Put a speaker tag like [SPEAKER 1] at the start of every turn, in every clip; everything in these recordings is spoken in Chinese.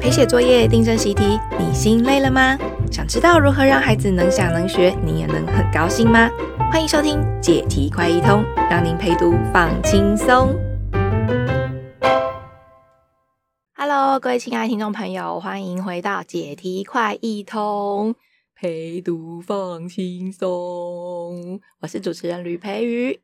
[SPEAKER 1] 陪写作业、订正习题，你心累了吗？想知道如何让孩子能想能学，你也能很高兴吗？欢迎收听解题快一通，让您陪读放轻松。Hello，各位亲爱的听众朋友，欢迎回到解题快一通，陪读放轻松。我是主持人吕培瑜，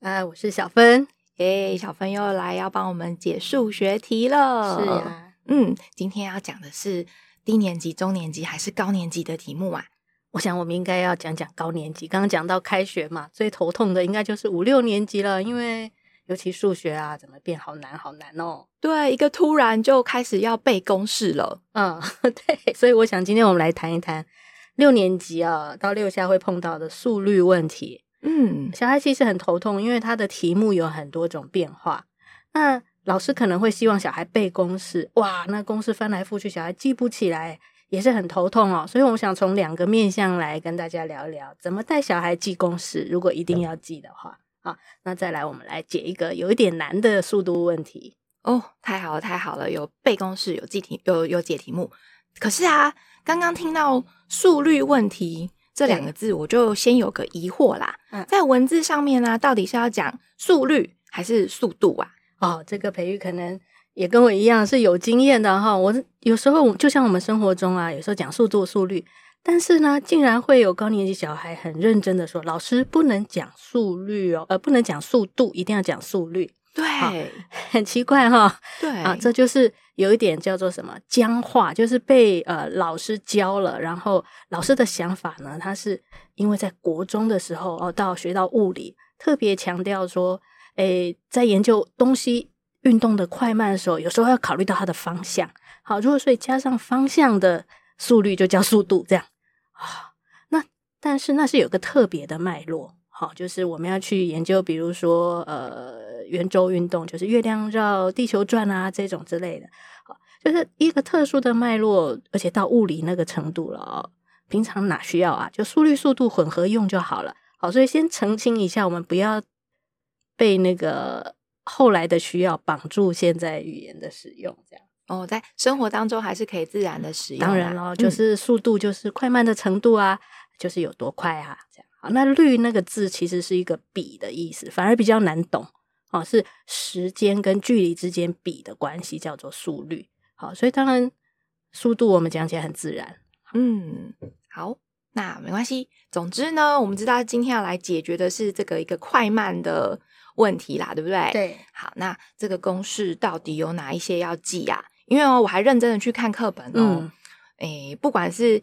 [SPEAKER 2] 啊，我是小芬。
[SPEAKER 1] 诶，小芬又来要帮我们解数学题了。
[SPEAKER 2] 是啊。
[SPEAKER 1] 嗯，今天要讲的是低年级、中年级还是高年级的题目啊？
[SPEAKER 2] 我想我们应该要讲讲高年级。刚刚讲到开学嘛，最头痛的应该就是五六年级了，因为尤其数学啊，怎么变好难好难哦。
[SPEAKER 1] 对，一个突然就开始要背公式了。
[SPEAKER 2] 嗯，对。所以我想今天我们来谈一谈六年级啊到六下会碰到的速率问题。嗯，小孩其实很头痛，因为他的题目有很多种变化。那老师可能会希望小孩背公式，哇，那公式翻来覆去，小孩记不起来，也是很头痛哦。所以我想从两个面向来跟大家聊一聊，怎么带小孩记公式。如果一定要记的话，啊，那再来我们来解一个有一点难的速度问题。
[SPEAKER 1] 哦，太好了，太好了，有背公式，有记题，有有解题目。可是啊，刚刚听到速率问题这两个字，我就先有个疑惑啦。嗯，在文字上面呢，啊，到底是要讲速率还是速度啊？
[SPEAKER 2] 哦，这个培育可能也跟我一样是有经验的哈。我有时候就像我们生活中啊，有时候讲速度、速率，但是呢，竟然会有高年级小孩很认真的说：“老师不能讲速率哦，呃，不能讲速度，一定要讲速率。”
[SPEAKER 1] 对，
[SPEAKER 2] 很奇怪哈。
[SPEAKER 1] 对
[SPEAKER 2] 啊，这就是有一点叫做什么僵化，就是被呃老师教了，然后老师的想法呢，他是因为在国中的时候哦，到学到物理，特别强调说。诶，在研究东西运动的快慢的时候，有时候要考虑到它的方向。好，如果所以加上方向的速率，就叫速度，这样啊。那但是那是有个特别的脉络，好，就是我们要去研究，比如说呃圆周运动，就是月亮绕地球转啊这种之类的。好，就是一个特殊的脉络，而且到物理那个程度了哦。平常哪需要啊？就速率速度混合用就好了。好，所以先澄清一下，我们不要。被那个后来的需要绑住，现在语言的使用这样
[SPEAKER 1] 哦，在生活当中还是可以自然的使用。
[SPEAKER 2] 当然咯，就是速度，就是快慢的程度啊，嗯、就是有多快啊，这样。好，那率那个字其实是一个比的意思，反而比较难懂哦，是时间跟距离之间比的关系，叫做速率。好，所以当然速度我们讲起来很自然。
[SPEAKER 1] 嗯，好。那没关系，总之呢，我们知道今天要来解决的是这个一个快慢的问题啦，对不对？
[SPEAKER 2] 对。
[SPEAKER 1] 好，那这个公式到底有哪一些要记啊？因为哦，我还认真的去看课本哦，诶、嗯，不管是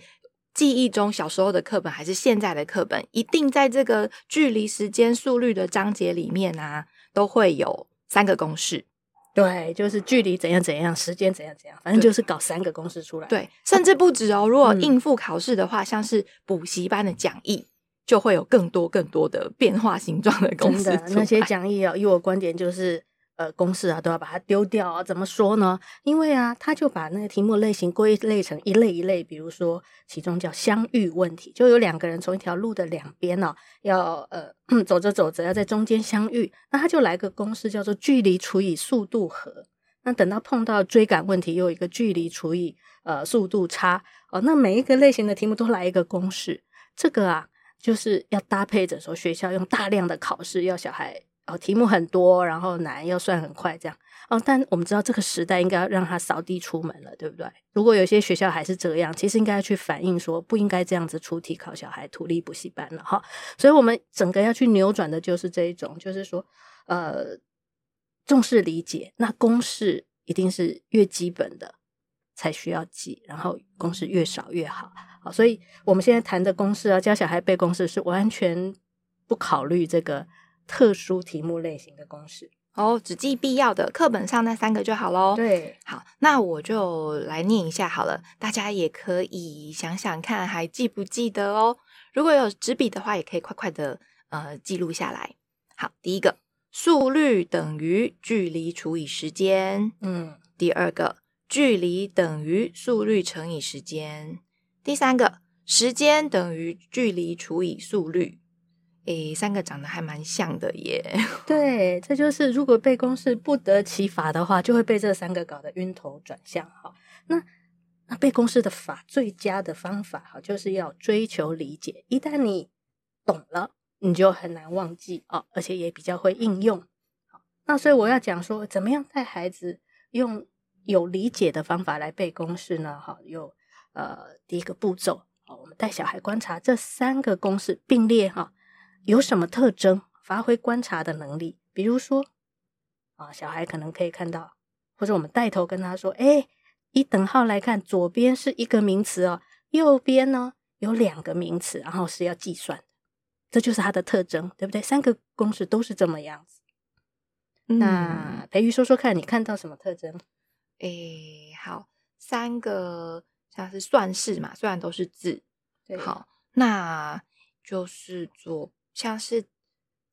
[SPEAKER 1] 记忆中小时候的课本，还是现在的课本，一定在这个距离、时间、速率的章节里面啊，都会有三个公式。
[SPEAKER 2] 对，就是距离怎样怎样，时间怎样怎样，反正就是搞三个公式出来。
[SPEAKER 1] 对，甚至不止哦。如果应付考试的话，嗯、像是补习班的讲义，就会有更多更多的变化形状的公式。
[SPEAKER 2] 真的，那些讲义啊，以我观点就是。呃，公式啊都要把它丢掉啊？怎么说呢？因为啊，他就把那个题目类型归类成一类一类，比如说其中叫相遇问题，就有两个人从一条路的两边呢、啊，要呃 走着走着要在中间相遇，那他就来个公式叫做距离除以速度和。那等到碰到追赶问题，又有一个距离除以呃速度差哦。那每一个类型的题目都来一个公式，这个啊就是要搭配着说学校用大量的考试要小孩。哦，题目很多，然后难，要算很快，这样哦。但我们知道这个时代应该要让他扫地出门了，对不对？如果有些学校还是这样，其实应该要去反映说，不应该这样子出题考小孩图例补习班了哈。所以，我们整个要去扭转的就是这一种，就是说，呃，重视理解，那公式一定是越基本的才需要记，然后公式越少越好。好，所以我们现在谈的公式啊，教小孩背公式是完全不考虑这个。特殊题目类型的公式
[SPEAKER 1] 哦，只记必要的，课本上那三个就好喽。
[SPEAKER 2] 对，
[SPEAKER 1] 好，那我就来念一下好了，大家也可以想想看，还记不记得哦？如果有纸笔的话，也可以快快的呃记录下来。好，第一个，速率等于距离除以时间。嗯，第二个，距离等于速率乘以时间。第三个，时间等于距离除以速率。诶，三个长得还蛮像的耶。
[SPEAKER 2] 对，这就是如果背公式不得其法的话，就会被这三个搞得晕头转向。哈，那那背公式的法最佳的方法，哈，就是要追求理解。一旦你懂了，你就很难忘记哦，而且也比较会应用。好，那所以我要讲说，怎么样带孩子用有理解的方法来背公式呢？哈，有呃第一个步骤，哦，我们带小孩观察这三个公式并列哈。有什么特征？发挥观察的能力，比如说，啊，小孩可能可以看到，或者我们带头跟他说：“哎，以等号来看，左边是一个名词哦，右边呢有两个名词，然后是要计算，这就是它的特征，对不对？三个公式都是这么样子。嗯、那培瑜说说看，你看到什么特征？
[SPEAKER 1] 哎，好，三个像是算式嘛，虽然都是字，
[SPEAKER 2] 对，
[SPEAKER 1] 好，那就是左。像是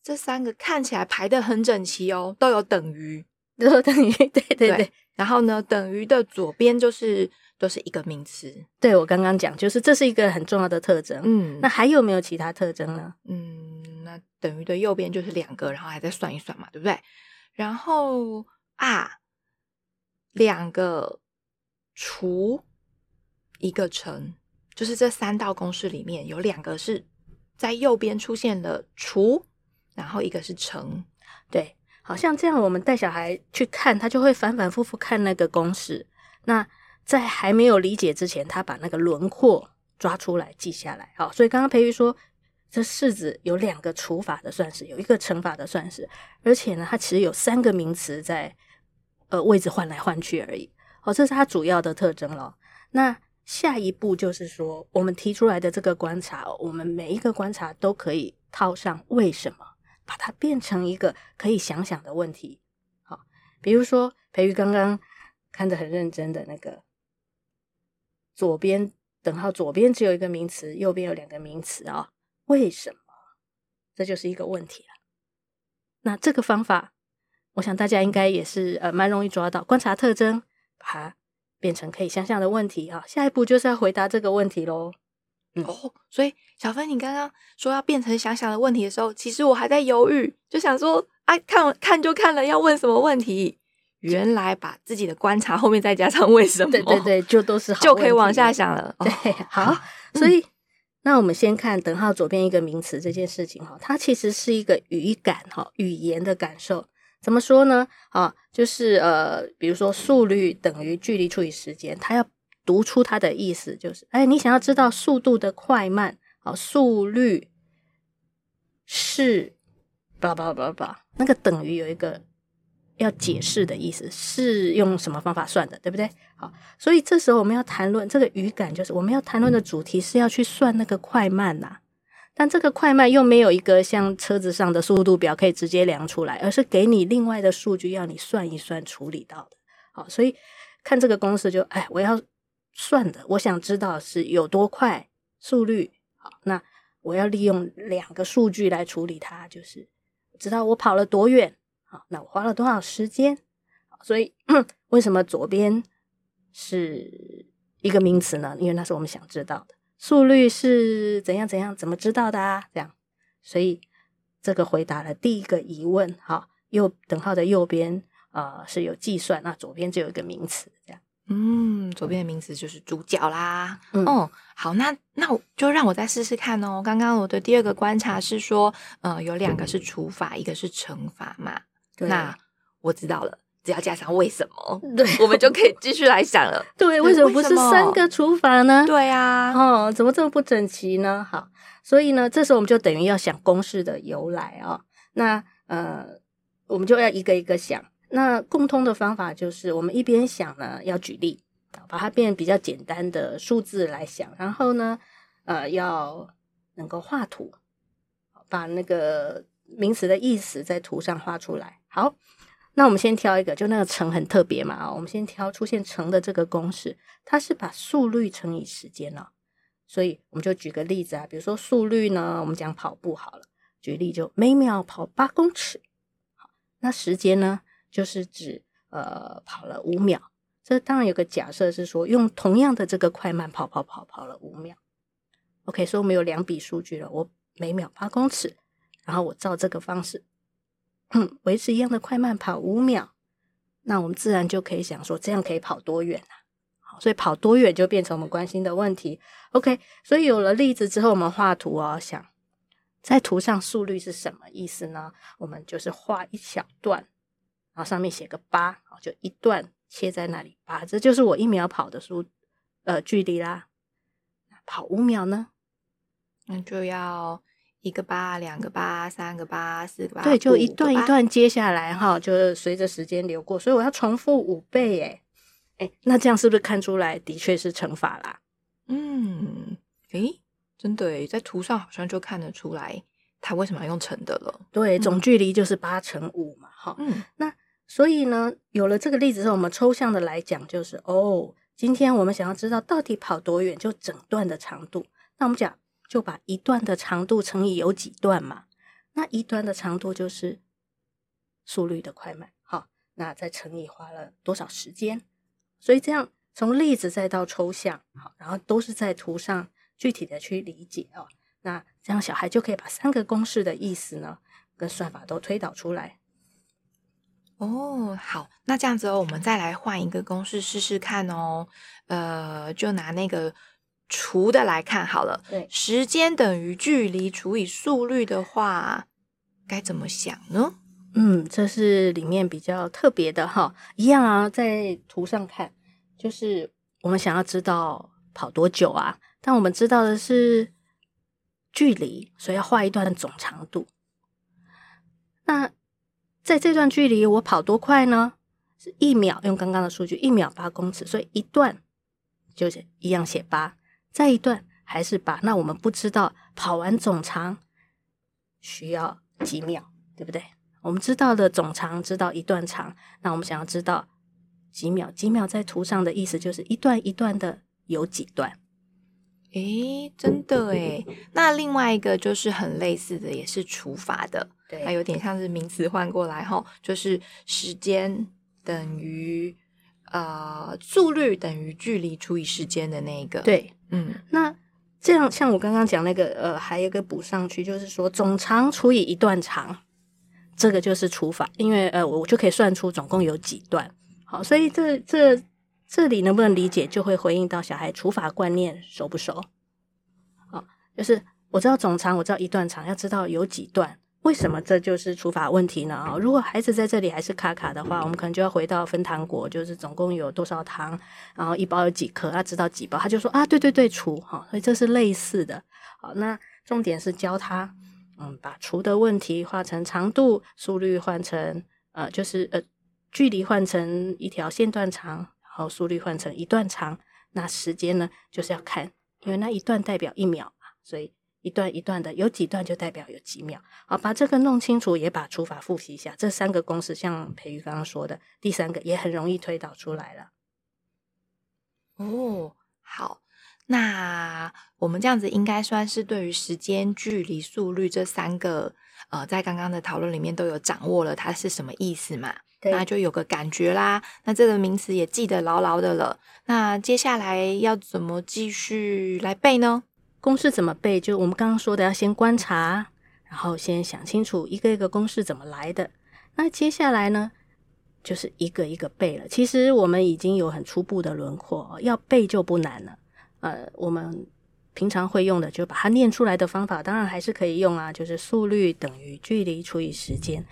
[SPEAKER 1] 这三个看起来排得很整齐哦，都有等于，
[SPEAKER 2] 都有等于，对对对，对。
[SPEAKER 1] 然后呢，等于的左边就是都是一个名词。
[SPEAKER 2] 对，我刚刚讲，就是这是一个很重要的特征。
[SPEAKER 1] 嗯，
[SPEAKER 2] 那还有没有其他特征呢？
[SPEAKER 1] 嗯，那等于的右边就是两个，然后还再算一算嘛，对不对？然后啊，两个除一个乘，就是这三道公式里面有两个是。在右边出现了除，然后一个是乘，
[SPEAKER 2] 对，好像这样，我们带小孩去看，他就会反反复复看那个公式。那在还没有理解之前，他把那个轮廓抓出来记下来。好，所以刚刚培育说，这式子有两个除法的算式，有一个乘法的算式，而且呢，它其实有三个名词在呃位置换来换去而已。好，这是它主要的特征了。那下一步就是说，我们提出来的这个观察，我们每一个观察都可以套上为什么，把它变成一个可以想想的问题。好，比如说培瑜刚刚看得很认真的那个左边等号，左边只有一个名词，右边有两个名词啊，为什么？这就是一个问题了。那这个方法，我想大家应该也是呃蛮容易抓到，观察特征，把它。变成可以想象的问题啊，下一步就是要回答这个问题喽。
[SPEAKER 1] 嗯、哦，所以小芬，你刚刚说要变成想想的问题的时候，其实我还在犹豫，就想说，哎、啊，看看就看了，要问什么问题？原来把自己的观察后面再加上为什么？
[SPEAKER 2] 对对对，就都是好
[SPEAKER 1] 就可以往下想了。
[SPEAKER 2] 对，哦、好，所以、嗯、那我们先看等号左边一个名词这件事情哈，它其实是一个语感哈，语言的感受。怎么说呢？啊，就是呃，比如说速率等于距离除以时间，它要读出它的意思，就是哎，你想要知道速度的快慢，好，速率是，叭叭叭叭，那个等于有一个要解释的意思，是用什么方法算的，对不对？好，所以这时候我们要谈论这个语感，就是我们要谈论的主题是要去算那个快慢呐。但这个快慢又没有一个像车子上的速度表可以直接量出来，而是给你另外的数据要你算一算处理到的。好，所以看这个公式就，哎，我要算的，我想知道是有多快速率。好，那我要利用两个数据来处理它，就是知道我跑了多远。好，那我花了多少时间？所以 为什么左边是一个名词呢？因为那是我们想知道的。速率是怎样怎样？怎么知道的啊？这样，所以这个回答了第一个疑问。好，右等号的右边啊、呃、是有计算，那左边就有一个名词。这样，
[SPEAKER 1] 嗯，左边的名词就是主角啦。嗯，哦、好，那那我就让我再试试看哦。刚刚我的第二个观察是说，呃，有两个是除法，一个是乘法嘛。对，那我知道了。只要加上为什么，对，我们就可以继续来想了。
[SPEAKER 2] 对，为什么不是三个除法呢？
[SPEAKER 1] 对啊，
[SPEAKER 2] 哦，怎么这么不整齐呢？好，所以呢，这时候我们就等于要想公式的由来啊、哦。那呃，我们就要一个一个想。那共通的方法就是，我们一边想呢，要举例，把它变比较简单的数字来想，然后呢，呃，要能够画图，把那个名词的意思在图上画出来。好。那我们先挑一个，就那个乘很特别嘛，我们先挑出现乘的这个公式，它是把速率乘以时间了，所以我们就举个例子啊，比如说速率呢，我们讲跑步好了，举例就每秒跑八公尺，好，那时间呢，就是指呃跑了五秒，这当然有个假设是说用同样的这个快慢跑跑跑跑了五秒，OK，所以我们有两笔数据了，我每秒八公尺，然后我照这个方式，维持一样的快慢跑五秒，那我们自然就可以想说，这样可以跑多远啊？好，所以跑多远就变成我们关心的问题。OK，所以有了例子之后，我们画图哦，想在图上速率是什么意思呢？我们就是画一小段，然后上面写个八，就一段切在那里八，这就是我一秒跑的速呃距离啦。跑五秒呢？
[SPEAKER 1] 那就要一个八、两个八、三个八、四个八。
[SPEAKER 2] 对，就一段一段接下来哈，就是随着时间流过，所以我要重复五倍耶。诶，那这样是不是看出来的确是乘法啦？
[SPEAKER 1] 嗯，诶，真的诶，在图上好像就看得出来，它为什么要用乘的了。
[SPEAKER 2] 对，总距离就是八乘五嘛，哈。嗯，那所以呢，有了这个例子之后，我们抽象的来讲，就是哦，今天我们想要知道到底跑多远，就整段的长度。那我们讲。就把一段的长度乘以有几段嘛，那一段的长度就是速率的快慢，好，那再乘以花了多少时间，所以这样从例子再到抽象，好，然后都是在图上具体的去理解哦，那这样小孩就可以把三个公式的意思呢跟算法都推导出来。
[SPEAKER 1] 哦，好，那这样子哦，我们再来换一个公式试试看哦，呃，就拿那个。除的来看好了，
[SPEAKER 2] 对，
[SPEAKER 1] 时间等于距离除以速率的话，该怎么想呢？
[SPEAKER 2] 嗯，这是里面比较特别的哈，一样啊，在图上看，就是我们想要知道跑多久啊，但我们知道的是距离，所以要画一段总长度。那在这段距离，我跑多快呢？是一秒，用刚刚的数据，一秒八公尺，所以一段就是一样写八。再一段还是把，那我们不知道跑完总长需要几秒，对不对？我们知道的总长知道一段长，那我们想要知道几秒？几秒在图上的意思就是一段一段的有几段？
[SPEAKER 1] 诶，真的诶。那另外一个就是很类似的，也是除法的，
[SPEAKER 2] 对，
[SPEAKER 1] 它有点像是名词换过来哈，就是时间等于呃速率等于距离除以时间的那个，
[SPEAKER 2] 对。
[SPEAKER 1] 嗯，
[SPEAKER 2] 那这样像我刚刚讲那个，呃，还有一个补上去，就是说总长除以一段长，这个就是除法，因为呃，我就可以算出总共有几段。好，所以这这这里能不能理解，就会回应到小孩除法观念熟不熟？好，就是我知道总长，我知道一段长，要知道有几段。为什么这就是除法问题呢？啊，如果孩子在这里还是卡卡的话，我们可能就要回到分糖果，就是总共有多少糖，然后一包有几颗，他知道几包，他就说啊，对对对，除哈，所以这是类似的。好，那重点是教他，嗯，把除的问题画成长度，速率换成呃，就是呃，距离换成一条线段长，然后速率换成一段长，那时间呢，就是要看，因为那一段代表一秒嘛，所以。一段一段的，有几段就代表有几秒。好，把这个弄清楚，也把除法复习一下。这三个公式，像培瑜刚刚说的，第三个也很容易推导出来了。
[SPEAKER 1] 哦，好，那我们这样子应该算是对于时间、距离、速率这三个，呃，在刚刚的讨论里面都有掌握了它是什么意思嘛？对，那就有个感觉啦。那这个名词也记得牢牢的了。那接下来要怎么继续来背呢？
[SPEAKER 2] 公式怎么背？就我们刚刚说的，要先观察，然后先想清楚一个一个公式怎么来的。那接下来呢，就是一个一个背了。其实我们已经有很初步的轮廓，要背就不难了。呃，我们平常会用的，就把它念出来的方法，当然还是可以用啊。就是速率等于距离除以时间，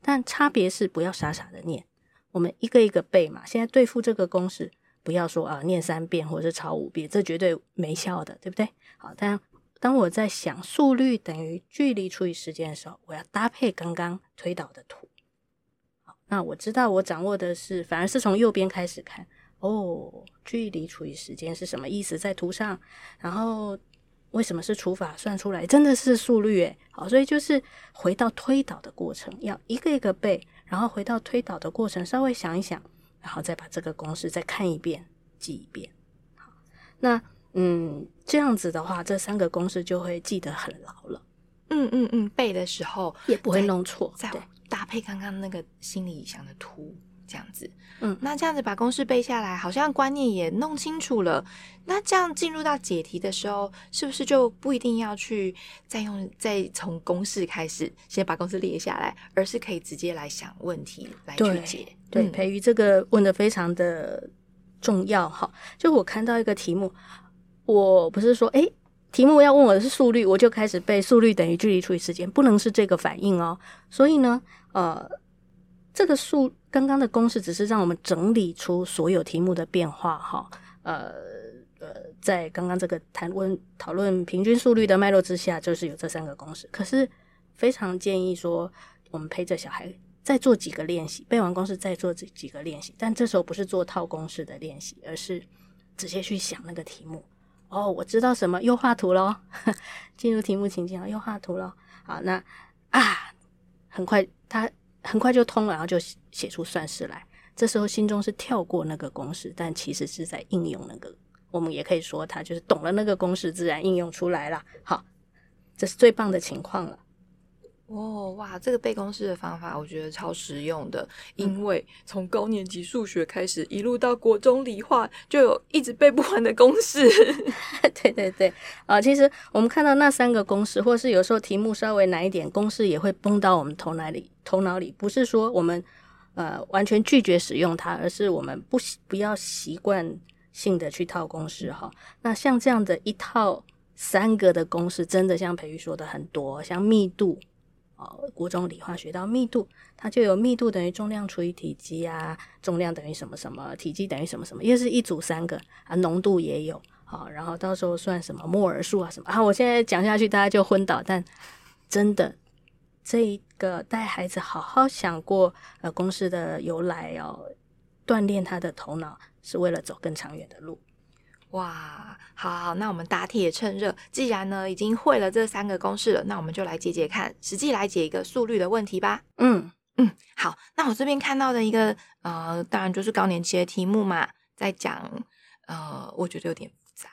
[SPEAKER 2] 但差别是不要傻傻的念，我们一个一个背嘛。现在对付这个公式。不要说啊，念三遍或者是抄五遍，这绝对没效的，对不对？好，但当我在想速率等于距离除以时间的时候，我要搭配刚刚推导的图。好，那我知道我掌握的是，反而是从右边开始看哦，距离除以时间是什么意思？在图上，然后为什么是除法算出来？真的是速率诶。好，所以就是回到推导的过程，要一个一个背，然后回到推导的过程，稍微想一想。然后再把这个公式再看一遍，记一遍。好，那嗯，这样子的话，这三个公式就会记得很牢了。
[SPEAKER 1] 嗯嗯嗯，背的时候
[SPEAKER 2] 也不会弄错。
[SPEAKER 1] 再搭配刚刚那个心理想的图，这样子。
[SPEAKER 2] 嗯，
[SPEAKER 1] 那这样子把公式背下来，好像观念也弄清楚了。那这样进入到解题的时候，是不是就不一定要去再用再从公式开始先把公式列下来，而是可以直接来想问题来去解？
[SPEAKER 2] 对，对，培育这个问的非常的重要哈。就我看到一个题目，我不是说诶，题目要问我的是速率，我就开始背速率等于距离除以时间，不能是这个反应哦。所以呢，呃。这个数刚刚的公式只是让我们整理出所有题目的变化哈，呃呃，在刚刚这个谈论讨论平均速率的脉络之下，就是有这三个公式。可是非常建议说，我们陪着小孩再做几个练习，背完公式再做几几个练习。但这时候不是做套公式的练习，而是直接去想那个题目。哦，我知道什么，又画图咯，进入题目情境了，又画图咯。好，那啊，很快他。很快就通了，然后就写出算式来。这时候心中是跳过那个公式，但其实是在应用那个。我们也可以说他就是懂了那个公式，自然应用出来了。好，这是最棒的情况了。
[SPEAKER 1] 哦，哇，这个背公式的方法我觉得超实用的，因为从高年级数学开始，一路到国中理化，就有一直背不完的公式。
[SPEAKER 2] 对对对，啊，其实我们看到那三个公式，或是有时候题目稍微难一点，公式也会崩到我们头脑里。头脑里不是说我们呃完全拒绝使用它，而是我们不不要习惯性的去套公式哈。那像这样的一套三个的公式，真的像培育说的很多，像密度。哦，国中理化学到密度，它就有密度等于重量除以体积啊，重量等于什么什么，体积等于什么什么，又是一组三个啊，浓度也有，好、哦，然后到时候算什么摩尔数啊什么啊，我现在讲下去大家就昏倒，但真的这一个带孩子好好想过呃公式的由来哦，锻炼他的头脑，是为了走更长远的路。
[SPEAKER 1] 哇，好，好，那我们打铁趁热，既然呢已经会了这三个公式了，那我们就来解解看，实际来解一个速率的问题吧。
[SPEAKER 2] 嗯
[SPEAKER 1] 嗯，好，那我这边看到的一个呃，当然就是高年级的题目嘛，在讲呃，我觉得有点复杂。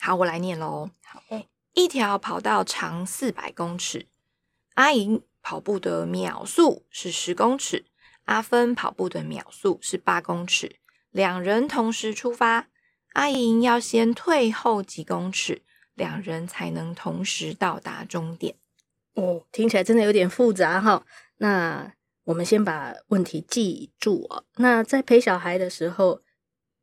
[SPEAKER 1] 好，我来念喽。
[SPEAKER 2] 好，哎，
[SPEAKER 1] 一条跑道长四百公尺，阿莹跑步的秒速是十公尺，阿芬跑步的秒速是八公尺，两人同时出发。阿莹要先退后几公尺，两人才能同时到达终点。
[SPEAKER 2] 哦，听起来真的有点复杂哈。那我们先把问题记住哦。那在陪小孩的时候，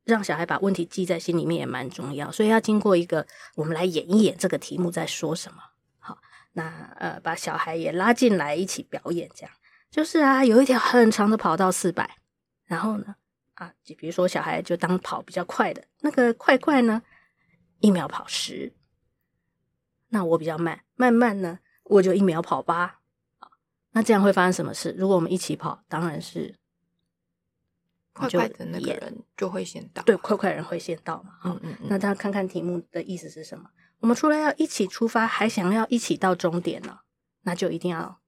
[SPEAKER 2] 让小孩把问题记在心里面也蛮重要。所以要经过一个，我们来演一演这个题目在说什么。好，那呃，把小孩也拉进来一起表演，这样就是啊，有一条很长的跑道四百，然后呢？啊，就比如说小孩就当跑比较快的那个快快呢，一秒跑十，那我比较慢，慢慢呢，我就一秒跑八。那这样会发生什么事？如果我们一起跑，当然是
[SPEAKER 1] 快快的那个人就会先到，
[SPEAKER 2] 对，快快人会先到嘛。
[SPEAKER 1] 嗯嗯，嗯。
[SPEAKER 2] 那大家看看题目的意思是什么？我们除了要一起出发，还想要一起到终点呢，那就一定要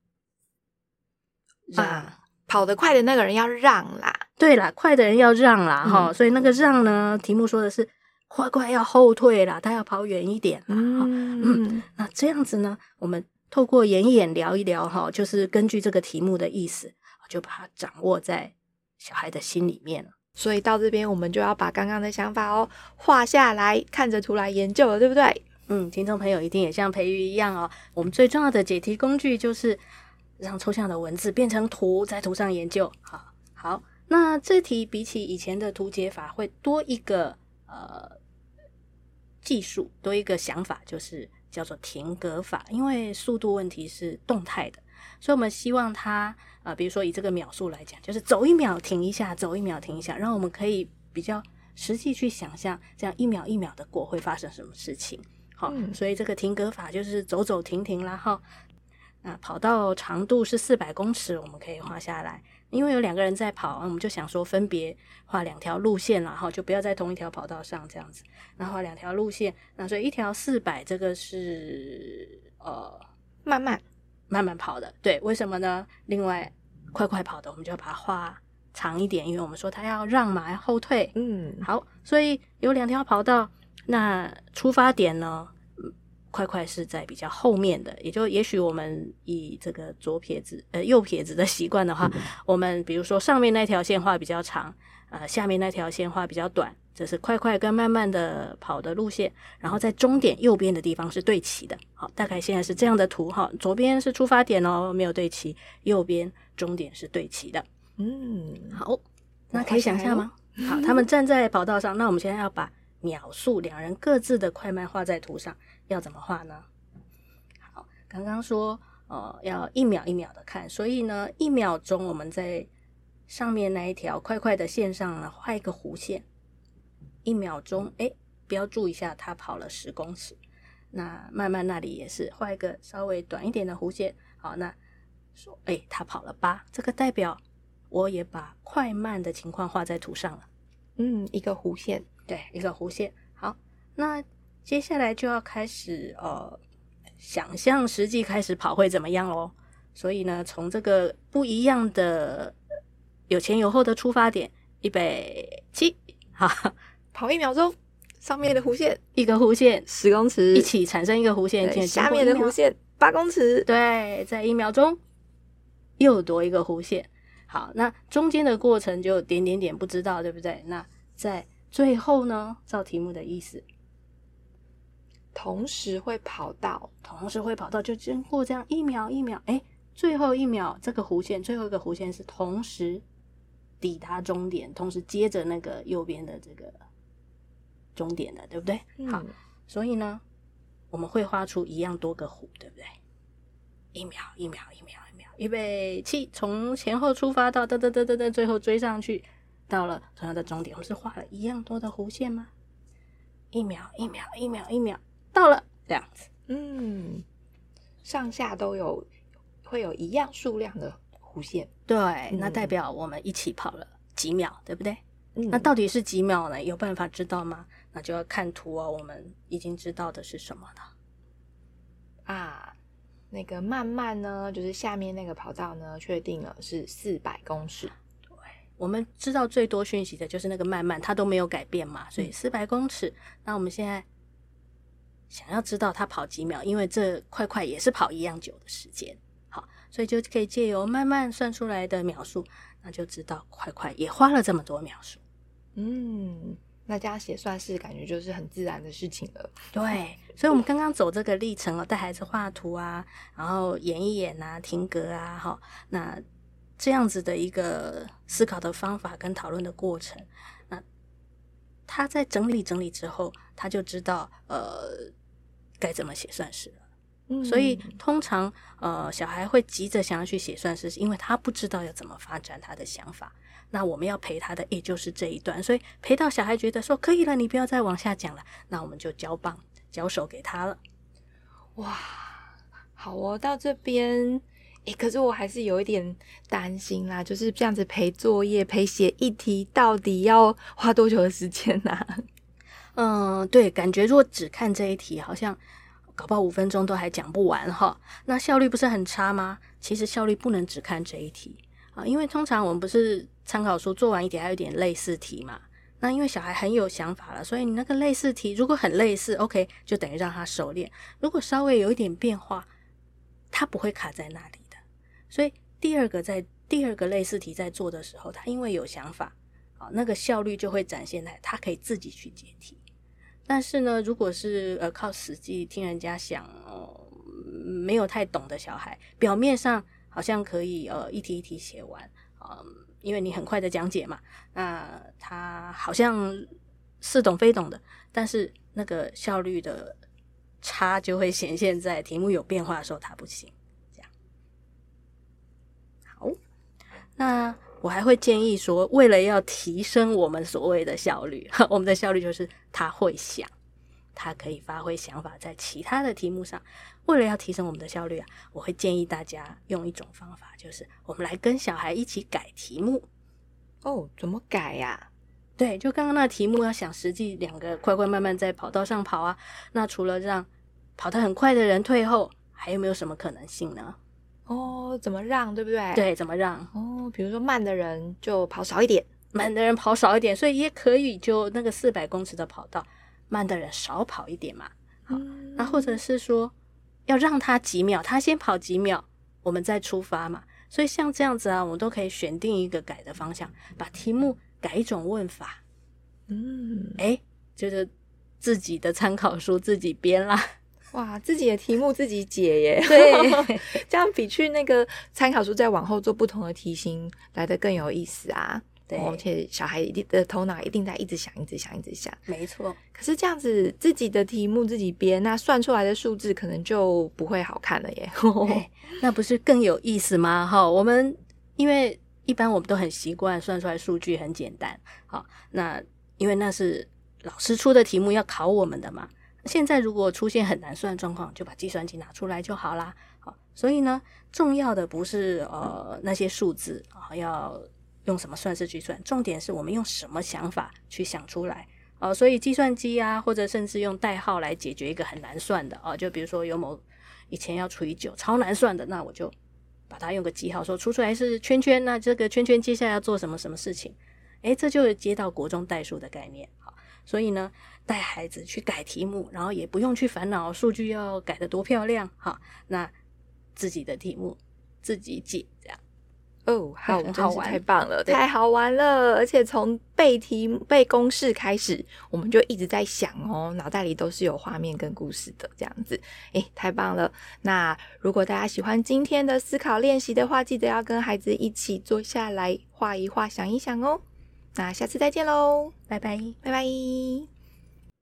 [SPEAKER 1] 啊。跑得快的那个人要让啦，
[SPEAKER 2] 对啦，快的人要让啦，哈、嗯，所以那个让呢，题目说的是快快要后退啦，他要跑远一点，嗯嗯，那这样子呢，我们透过演演聊一聊，哈，就是根据这个题目的意思，就把它掌握在小孩的心里面了。
[SPEAKER 1] 所以到这边，我们就要把刚刚的想法哦画下来，看着图来研究了，对不对？
[SPEAKER 2] 嗯，听众朋友一定也像培育一样哦，我们最重要的解题工具就是。让抽象的文字变成图，在图上研究。好，好，那这题比起以前的图解法，会多一个呃技术，多一个想法，就是叫做停格法。因为速度问题是动态的，所以我们希望它啊、呃，比如说以这个秒数来讲，就是走一秒停一下，走一秒停一下，让我们可以比较实际去想象，这样一秒一秒的过会发生什么事情。好，嗯、所以这个停格法就是走走停停啦，哈。啊，跑道长度是四百公尺，我们可以画下来。因为有两个人在跑，我们就想说分别画两条路线然后，就不要在同一条跑道上这样子。那画两条路线，那所以一条四百，这个是呃
[SPEAKER 1] 慢慢
[SPEAKER 2] 慢慢跑的，对，为什么呢？另外快快跑的，我们就要把它画长一点，因为我们说它要让嘛，要后退。
[SPEAKER 1] 嗯，
[SPEAKER 2] 好，所以有两条跑道，那出发点呢？快快是在比较后面的，也就也许我们以这个左撇子呃右撇子的习惯的话，嗯、我们比如说上面那条线画比较长，呃下面那条线画比较短，这是快快跟慢慢的跑的路线，然后在终点右边的地方是对齐的。好，大概现在是这样的图哈，左边是出发点哦，没有对齐，右边终点是对齐的。嗯，好，那可以想象吗？好，他们站在跑道上，那我们现在要把秒数两人各自的快慢画在图上。要怎么画呢？好，刚刚说呃要一秒一秒的看，所以呢一秒钟我们在上面那一条快快的线上呢画一个弧线，一秒钟哎标注一下它跑了十公尺，那慢慢那里也是画一个稍微短一点的弧线，好，那说哎它跑了八，这个代表我也把快慢的情况画在图上了，
[SPEAKER 1] 嗯，一个弧线，
[SPEAKER 2] 对，一个弧线，好，那。接下来就要开始呃，想象实际开始跑会怎么样喽。所以呢，从这个不一样的有前有后的出发点，预备起，好，
[SPEAKER 1] 跑一秒钟，上面的弧线
[SPEAKER 2] 一个弧线
[SPEAKER 1] 十公尺，
[SPEAKER 2] 一起产生一个弧线，
[SPEAKER 1] 下面的弧线八公尺，
[SPEAKER 2] 对，在一秒钟又多一个弧线。好，那中间的过程就点点点不知道，对不对？那在最后呢，照题目的意思。
[SPEAKER 1] 同时会跑到，
[SPEAKER 2] 同时会跑到，就经过这样一秒一秒，哎，最后一秒这个弧线，最后一个弧线是同时抵达终点，同时接着那个右边的这个终点的，对不对？嗯、好，所以呢，我们会画出一样多个弧，对不对？一秒一秒一秒一秒，预备起，从前后出发到哒哒哒哒哒，最后追上去，到了同样的终点，我们是画了一样多的弧线吗？一秒一秒一秒一秒。到了这样子，
[SPEAKER 1] 嗯，上下都有会有一样数量的弧线，
[SPEAKER 2] 对，嗯、那代表我们一起跑了几秒，对不对？嗯，那到底是几秒呢？有办法知道吗？那就要看图哦。我们已经知道的是什么了？
[SPEAKER 1] 啊，那个慢慢呢，就是下面那个跑道呢，确定了是四百公尺。
[SPEAKER 2] 对，我们知道最多讯息的就是那个慢慢，它都没有改变嘛，所以四百公尺。嗯、那我们现在。想要知道他跑几秒，因为这快快也是跑一样久的时间，好，所以就可以借由慢慢算出来的秒数，那就知道快快也花了这么多秒数。
[SPEAKER 1] 嗯，那这样写算是感觉就是很自然的事情了。
[SPEAKER 2] 对，所以我们刚刚走这个历程哦，带孩子画图啊，然后演一演啊，停格啊，哈，那这样子的一个思考的方法跟讨论的过程，那他在整理整理之后，他就知道呃。该怎么写算式了？嗯，所以通常呃，小孩会急着想要去写算式，是因为他不知道要怎么发展他的想法。那我们要陪他的，也就是这一段。所以陪到小孩觉得说可以了，你不要再往下讲了，那我们就交棒交手给他了。
[SPEAKER 1] 哇，好哦，到这边，诶，可是我还是有一点担心啦，就是这样子陪作业、陪写一题，到底要花多久的时间呢？
[SPEAKER 2] 嗯，对，感觉如果只看这一题，好像搞不好五分钟都还讲不完哈。那效率不是很差吗？其实效率不能只看这一题啊，因为通常我们不是参考书做完一点，还有点类似题嘛。那因为小孩很有想法了，所以你那个类似题如果很类似，OK，就等于让他熟练。如果稍微有一点变化，他不会卡在那里的。所以第二个在第二个类似题在做的时候，他因为有想法啊，那个效率就会展现在他可以自己去解题。但是呢，如果是呃靠死记听人家讲，呃，没有太懂的小孩，表面上好像可以呃一题一题写完，嗯、呃，因为你很快的讲解嘛，那他好像似懂非懂的，但是那个效率的差就会显现在题目有变化的时候，他不行。这样，好，那。我还会建议说，为了要提升我们所谓的效率，我们的效率就是他会想，他可以发挥想法在其他的题目上。为了要提升我们的效率啊，我会建议大家用一种方法，就是我们来跟小孩一起改题目。
[SPEAKER 1] 哦，怎么改呀？
[SPEAKER 2] 对，就刚刚那题目要想实际两个快快慢慢在跑道上跑啊，那除了让跑得很快的人退后，还有没有什么可能性呢？
[SPEAKER 1] 哦，怎么让，对不对？
[SPEAKER 2] 对，怎么让？
[SPEAKER 1] 哦，比如说慢的人就跑少一点，
[SPEAKER 2] 慢的人跑少一点，所以也可以就那个四百公尺的跑道，慢的人少跑一点嘛。好，那或者是说要让他几秒，他先跑几秒，我们再出发嘛。所以像这样子啊，我们都可以选定一个改的方向，把题目改一种问法。嗯，哎，就是自己的参考书自己编啦。
[SPEAKER 1] 哇，自己的题目自己解耶。
[SPEAKER 2] 对，
[SPEAKER 1] 这样比去那个参考书再往后做不同的题型来得更有意思啊。对，而且小孩一定的头脑一定在一直想，一直想，一直想。
[SPEAKER 2] 没错。
[SPEAKER 1] 可是这样子自己的题目自己编，那算出来的数字可能就不会好看了耶。
[SPEAKER 2] 那不是更有意思吗？哈，我们因为一般我们都很习惯算出来数据很简单。好，那因为那是老师出的题目要考我们的嘛。现在如果出现很难算的状况，就把计算机拿出来就好啦。好，所以呢，重要的不是呃那些数字啊，要。用什么算式去算？重点是我们用什么想法去想出来哦。所以计算机啊，或者甚至用代号来解决一个很难算的哦。就比如说有某以前要除以九，超难算的，那我就把它用个记号，说除出来是圈圈，那这个圈圈接下来要做什么什么事情？诶，这就接到国中代数的概念。好，所以呢，带孩子去改题目，然后也不用去烦恼数据要改得多漂亮。哈，那自己的题目自己解这样。
[SPEAKER 1] 哦，好，真是太棒了，太好玩了！而且从背题背公式开始，我们就一直在想哦，脑袋里都是有画面跟故事的这样子。诶，太棒了！那如果大家喜欢今天的思考练习的话，记得要跟孩子一起坐下来画一画，想一想哦。那下次再见喽，
[SPEAKER 2] 拜拜，
[SPEAKER 1] 拜拜。